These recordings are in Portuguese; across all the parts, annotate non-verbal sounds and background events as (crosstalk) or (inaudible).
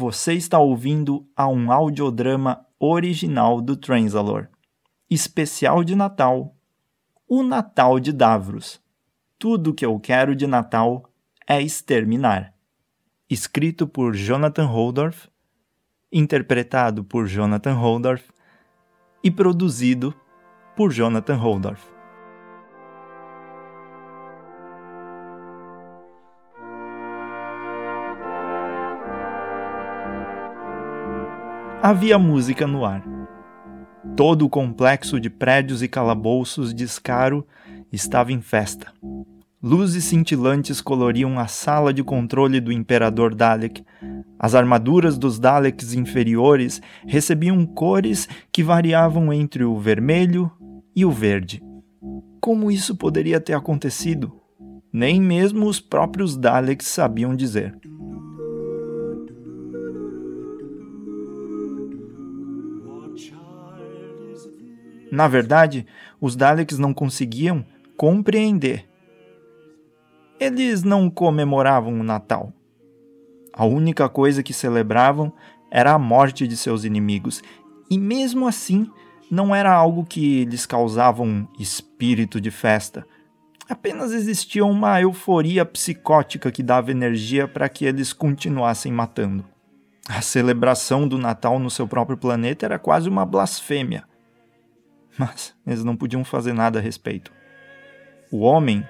Você está ouvindo a um audiodrama original do Transalor. Especial de Natal. O Natal de Davros. Tudo que eu quero de Natal é exterminar. Escrito por Jonathan Holdorf, interpretado por Jonathan Holdorf e produzido por Jonathan Holdorf. Havia música no ar. Todo o complexo de prédios e calabouços de Escaro estava em festa. Luzes cintilantes coloriam a sala de controle do Imperador Dalek. As armaduras dos Daleks inferiores recebiam cores que variavam entre o vermelho e o verde. Como isso poderia ter acontecido? Nem mesmo os próprios Daleks sabiam dizer. Na verdade, os Daleks não conseguiam compreender. Eles não comemoravam o Natal. A única coisa que celebravam era a morte de seus inimigos, e mesmo assim não era algo que lhes causava um espírito de festa. Apenas existia uma euforia psicótica que dava energia para que eles continuassem matando. A celebração do Natal no seu próprio planeta era quase uma blasfêmia mas eles não podiam fazer nada a respeito. O homem,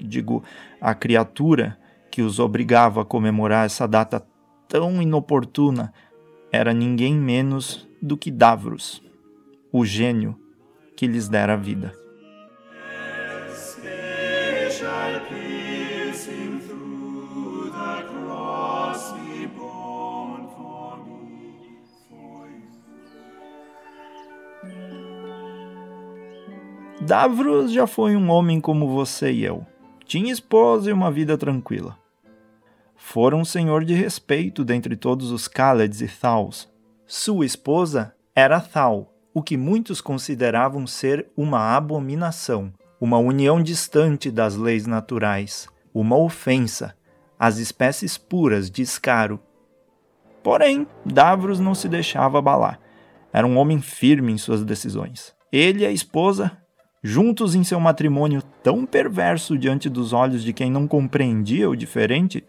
digo, a criatura que os obrigava a comemorar essa data tão inoportuna, era ninguém menos do que Davros, o gênio que lhes dera vida. Davros já foi um homem como você e eu. Tinha esposa e uma vida tranquila. Fora um senhor de respeito dentre todos os Khaleds e Thals. Sua esposa era Thal, o que muitos consideravam ser uma abominação, uma união distante das leis naturais, uma ofensa às espécies puras de Escaro. Porém, Davros não se deixava abalar. Era um homem firme em suas decisões. Ele e a esposa juntos em seu matrimônio tão perverso diante dos olhos de quem não compreendia o diferente,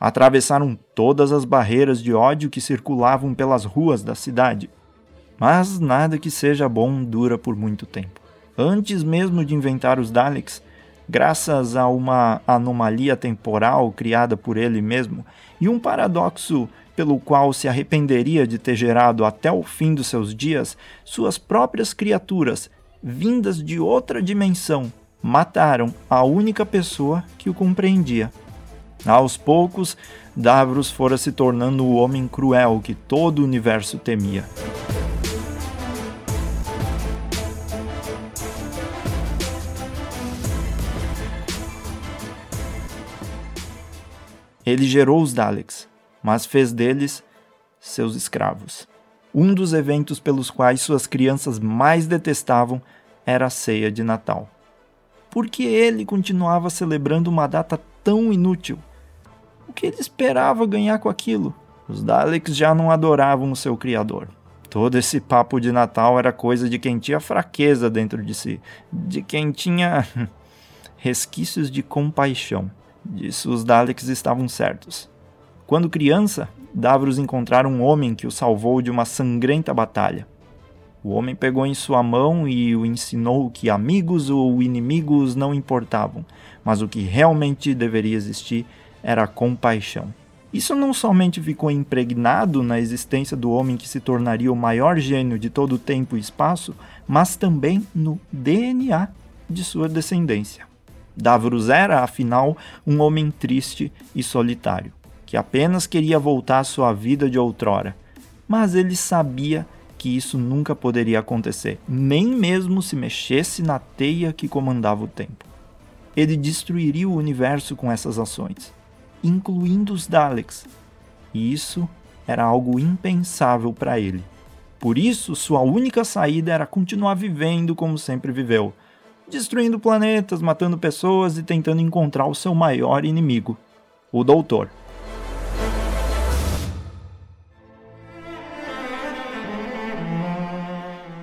atravessaram todas as barreiras de ódio que circulavam pelas ruas da cidade. Mas nada que seja bom dura por muito tempo. Antes mesmo de inventar os Daleks, graças a uma anomalia temporal criada por ele mesmo e um paradoxo pelo qual se arrependeria de ter gerado até o fim dos seus dias, suas próprias criaturas vindas de outra dimensão, mataram a única pessoa que o compreendia. Aos poucos, Davros fora se tornando o homem cruel que todo o universo temia. Ele gerou os Daleks, mas fez deles seus escravos. Um dos eventos pelos quais suas crianças mais detestavam era a ceia de Natal. Por que ele continuava celebrando uma data tão inútil? O que ele esperava ganhar com aquilo? Os Daleks já não adoravam o seu criador. Todo esse papo de Natal era coisa de quem tinha fraqueza dentro de si, de quem tinha (laughs) resquícios de compaixão. Disso os Daleks estavam certos. Quando criança, Davros encontrar um homem que o salvou de uma sangrenta batalha. O homem pegou em sua mão e o ensinou que amigos ou inimigos não importavam, mas o que realmente deveria existir era a compaixão. Isso não somente ficou impregnado na existência do homem que se tornaria o maior gênio de todo o tempo e espaço, mas também no DNA de sua descendência. Davros era, afinal, um homem triste e solitário que apenas queria voltar à sua vida de outrora. Mas ele sabia que isso nunca poderia acontecer, nem mesmo se mexesse na teia que comandava o tempo. Ele destruiria o universo com essas ações, incluindo os Daleks, e isso era algo impensável para ele. Por isso, sua única saída era continuar vivendo como sempre viveu, destruindo planetas, matando pessoas e tentando encontrar o seu maior inimigo, o Doutor.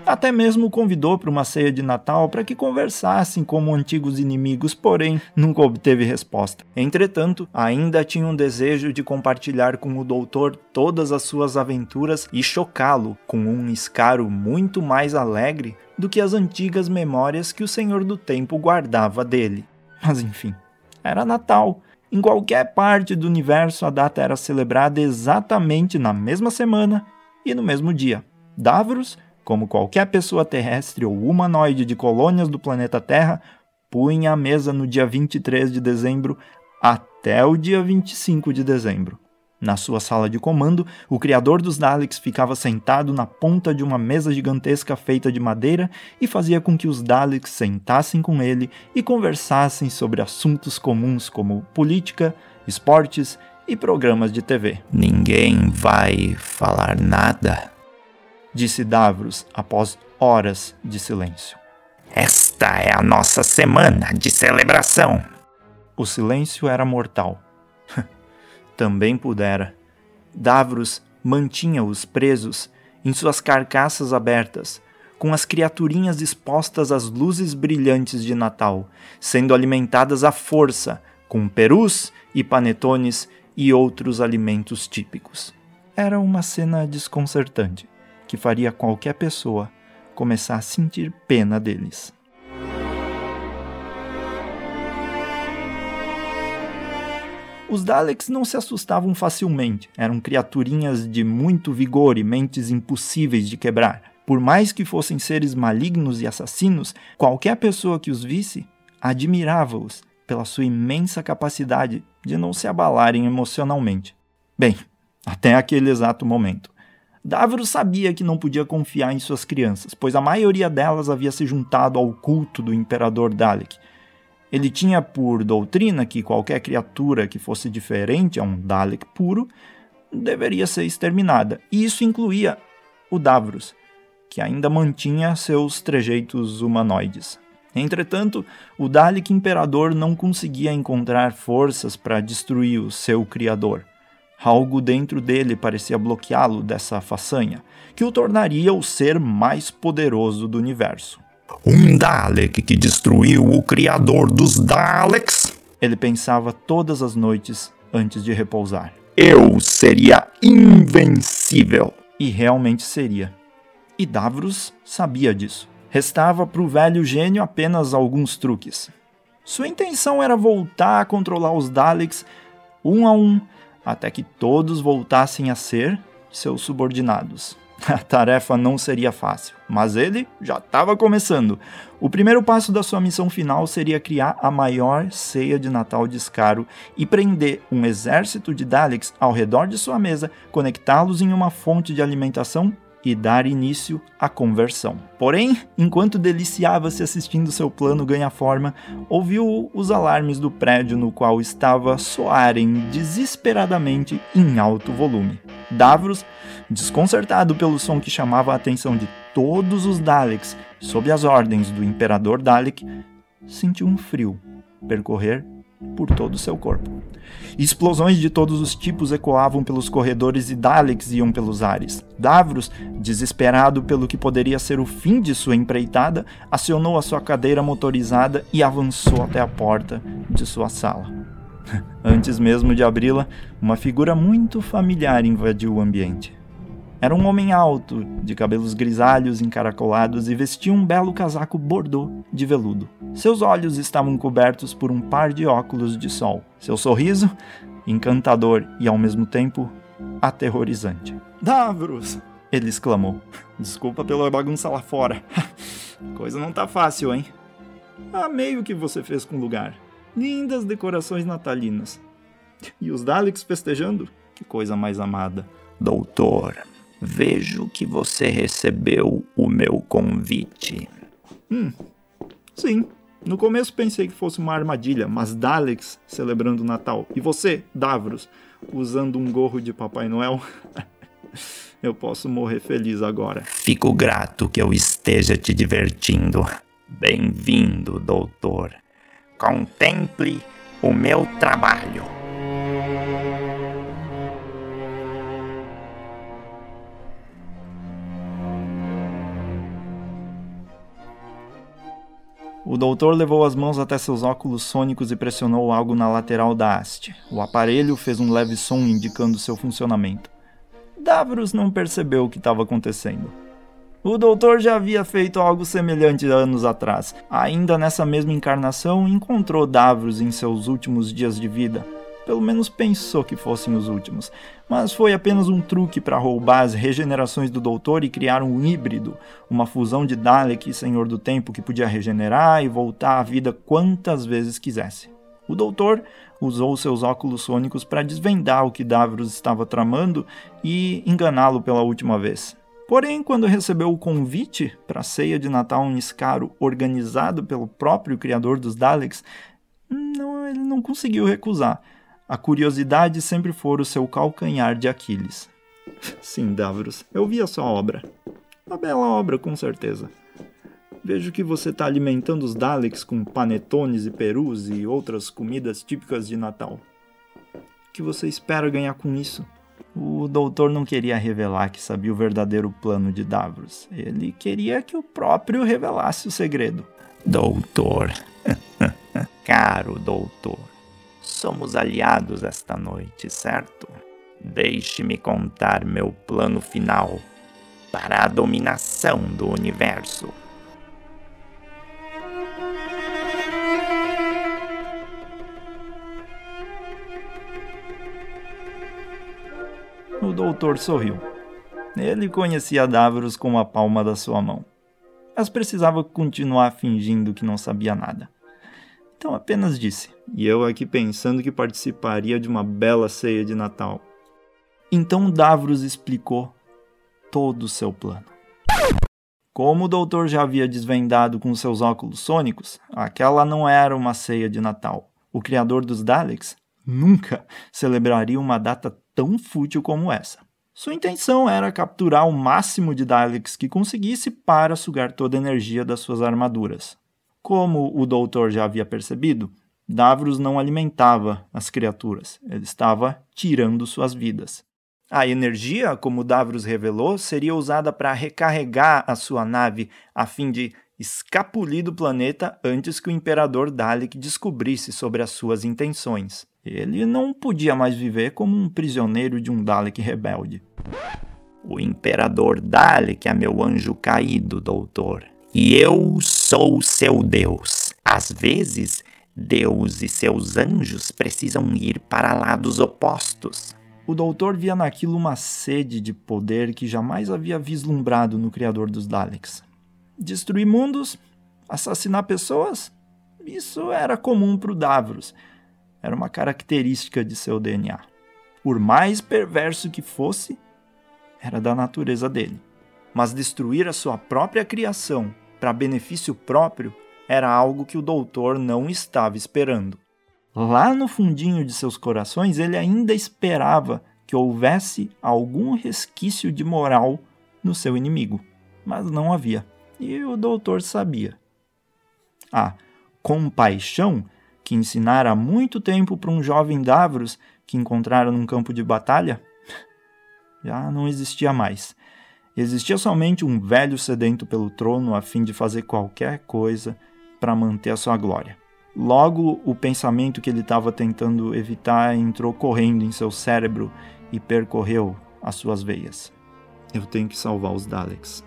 Até mesmo o convidou para uma ceia de Natal para que conversassem como antigos inimigos, porém nunca obteve resposta. Entretanto, ainda tinha um desejo de compartilhar com o doutor todas as suas aventuras e chocá-lo com um escaro muito mais alegre do que as antigas memórias que o Senhor do Tempo guardava dele. Mas enfim, era Natal. Em qualquer parte do universo, a data era celebrada exatamente na mesma semana e no mesmo dia. Davros, como qualquer pessoa terrestre ou humanoide de colônias do planeta Terra, punha a mesa no dia 23 de dezembro até o dia 25 de dezembro. Na sua sala de comando, o criador dos Daleks ficava sentado na ponta de uma mesa gigantesca feita de madeira e fazia com que os Daleks sentassem com ele e conversassem sobre assuntos comuns como política, esportes e programas de TV. Ninguém vai falar nada, disse Davros após horas de silêncio. Esta é a nossa semana de celebração. O silêncio era mortal (laughs) também pudera. Davros mantinha-os presos em suas carcaças abertas, com as criaturinhas expostas às luzes brilhantes de Natal, sendo alimentadas à força com perus e panetones e outros alimentos típicos. Era uma cena desconcertante que faria qualquer pessoa começar a sentir pena deles. Os Daleks não se assustavam facilmente, eram criaturinhas de muito vigor e mentes impossíveis de quebrar. Por mais que fossem seres malignos e assassinos, qualquer pessoa que os visse admirava-os pela sua imensa capacidade de não se abalarem emocionalmente. Bem, até aquele exato momento. Davros sabia que não podia confiar em suas crianças, pois a maioria delas havia se juntado ao culto do Imperador Dalek, ele tinha por doutrina que qualquer criatura que fosse diferente a um Dalek puro deveria ser exterminada, e isso incluía o Davros, que ainda mantinha seus trejeitos humanoides. Entretanto, o Dalek Imperador não conseguia encontrar forças para destruir o seu criador. Algo dentro dele parecia bloqueá-lo dessa façanha, que o tornaria o ser mais poderoso do universo. Um Dalek que destruiu o criador dos Daleks? Ele pensava todas as noites antes de repousar. Eu seria invencível. E realmente seria. E Davros sabia disso. Restava para o velho gênio apenas alguns truques. Sua intenção era voltar a controlar os Daleks um a um, até que todos voltassem a ser seus subordinados. (laughs) A tarefa não seria fácil, mas ele já estava começando. O primeiro passo da sua missão final seria criar a maior ceia de Natal de Scaro e prender um exército de Daleks ao redor de sua mesa, conectá-los em uma fonte de alimentação e dar início à conversão. Porém, enquanto deliciava-se assistindo seu plano ganhar forma, ouviu os alarmes do prédio no qual estava soarem desesperadamente em alto volume. Davros, desconcertado pelo som que chamava a atenção de todos os Daleks sob as ordens do Imperador Dalek, sentiu um frio percorrer por todo o seu corpo. Explosões de todos os tipos ecoavam pelos corredores e Daleks iam pelos ares. Davros, desesperado pelo que poderia ser o fim de sua empreitada, acionou a sua cadeira motorizada e avançou até a porta de sua sala. (laughs) Antes mesmo de abri-la, uma figura muito familiar invadiu o ambiente. Era um homem alto, de cabelos grisalhos encaracolados e vestia um belo casaco bordô de veludo. Seus olhos estavam cobertos por um par de óculos de sol. Seu sorriso, encantador e ao mesmo tempo aterrorizante. Davros! Ele exclamou. Desculpa pela bagunça lá fora. (laughs) Coisa não tá fácil, hein? Amei o que você fez com o lugar. Lindas decorações natalinas. E os Daleks festejando? Que coisa mais amada. Doutor, Vejo que você recebeu o meu convite. Hum, sim. No começo pensei que fosse uma armadilha, mas Daleks celebrando o Natal. E você, Davros, usando um gorro de Papai Noel? (laughs) eu posso morrer feliz agora. Fico grato que eu esteja te divertindo. Bem-vindo, doutor. Contemple o meu trabalho. O doutor levou as mãos até seus óculos sônicos e pressionou algo na lateral da haste. O aparelho fez um leve som indicando seu funcionamento. Davros não percebeu o que estava acontecendo. O doutor já havia feito algo semelhante anos atrás. Ainda nessa mesma encarnação, encontrou Davros em seus últimos dias de vida. Pelo menos pensou que fossem os últimos. Mas foi apenas um truque para roubar as regenerações do doutor e criar um híbrido, uma fusão de Dalek e Senhor do Tempo que podia regenerar e voltar à vida quantas vezes quisesse. O doutor usou seus óculos sônicos para desvendar o que Davros estava tramando e enganá-lo pela última vez. Porém, quando recebeu o convite para a ceia de Natal em Scaro organizado pelo próprio criador dos Daleks, não, ele não conseguiu recusar. A curiosidade sempre foi o seu calcanhar de Aquiles. Sim, Davros, eu vi a sua obra. Uma bela obra, com certeza. Vejo que você está alimentando os Daleks com panetones e perus e outras comidas típicas de Natal. O que você espera ganhar com isso? O doutor não queria revelar que sabia o verdadeiro plano de Davros. Ele queria que o próprio revelasse o segredo. Doutor. (laughs) Caro doutor. Somos aliados esta noite, certo? Deixe-me contar meu plano final para a dominação do universo. O doutor sorriu. Ele conhecia Davros com a palma da sua mão, mas precisava continuar fingindo que não sabia nada. Então apenas disse, e eu aqui pensando que participaria de uma bela ceia de Natal. Então Davros explicou todo o seu plano. Como o doutor já havia desvendado com seus óculos sônicos, aquela não era uma ceia de Natal. O criador dos Daleks nunca celebraria uma data tão fútil como essa. Sua intenção era capturar o máximo de Daleks que conseguisse para sugar toda a energia das suas armaduras. Como o doutor já havia percebido, Davros não alimentava as criaturas, ele estava tirando suas vidas. A energia, como Davros revelou, seria usada para recarregar a sua nave a fim de escapulir do planeta antes que o Imperador Dalek descobrisse sobre as suas intenções. Ele não podia mais viver como um prisioneiro de um Dalek rebelde. O Imperador Dalek é meu anjo caído, doutor. E eu sou seu Deus. Às vezes, Deus e seus anjos precisam ir para lados opostos. O doutor via naquilo uma sede de poder que jamais havia vislumbrado no criador dos Daleks. Destruir mundos, assassinar pessoas, isso era comum para o Davros. Era uma característica de seu DNA. Por mais perverso que fosse, era da natureza dele mas destruir a sua própria criação para benefício próprio era algo que o doutor não estava esperando. Lá no fundinho de seus corações, ele ainda esperava que houvesse algum resquício de moral no seu inimigo, mas não havia, e o doutor sabia. A compaixão que ensinara há muito tempo para um jovem Davros que encontrara num campo de batalha (laughs) já não existia mais. Existia somente um velho sedento pelo trono a fim de fazer qualquer coisa para manter a sua glória. Logo, o pensamento que ele estava tentando evitar entrou correndo em seu cérebro e percorreu as suas veias. Eu tenho que salvar os Daleks.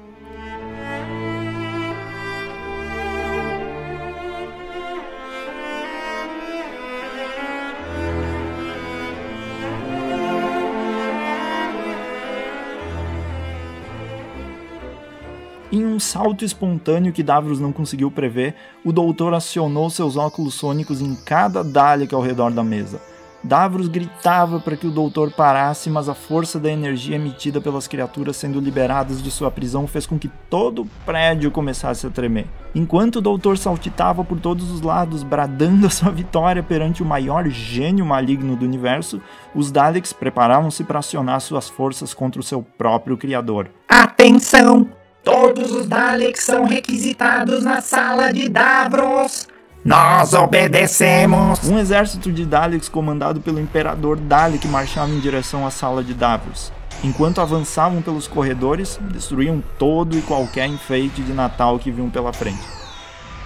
Salto espontâneo que Davros não conseguiu prever, o doutor acionou seus óculos sônicos em cada Dalek ao redor da mesa. Davros gritava para que o doutor parasse, mas a força da energia emitida pelas criaturas sendo liberadas de sua prisão fez com que todo o prédio começasse a tremer. Enquanto o doutor saltitava por todos os lados, bradando a sua vitória perante o maior gênio maligno do universo, os Daleks preparavam-se para acionar suas forças contra o seu próprio criador. Atenção! Todos os Daleks são requisitados na sala de Davros. Nós obedecemos! Um exército de Daleks comandado pelo Imperador Dalek marchava em direção à sala de Davros. Enquanto avançavam pelos corredores, destruíam todo e qualquer enfeite de Natal que vinham pela frente.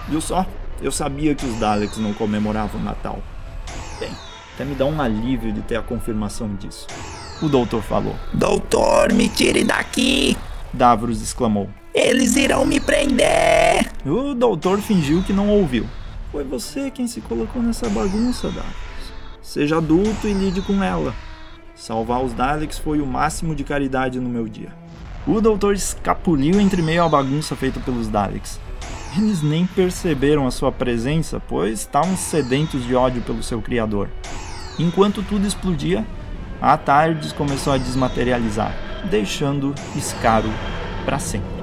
Viu só? Eu sabia que os Daleks não comemoravam o Natal. Bem, até me dá um alívio de ter a confirmação disso. O doutor falou. Doutor, me tire daqui! Davros exclamou. Eles irão me prender! O doutor fingiu que não ouviu. Foi você quem se colocou nessa bagunça, Davros. Seja adulto e lide com ela. Salvar os Daleks foi o máximo de caridade no meu dia. O doutor escapuliu entre meio à bagunça feita pelos Daleks. Eles nem perceberam a sua presença, pois estavam sedentos de ódio pelo seu criador. Enquanto tudo explodia, a Tardes começou a desmaterializar, deixando Scaro para sempre.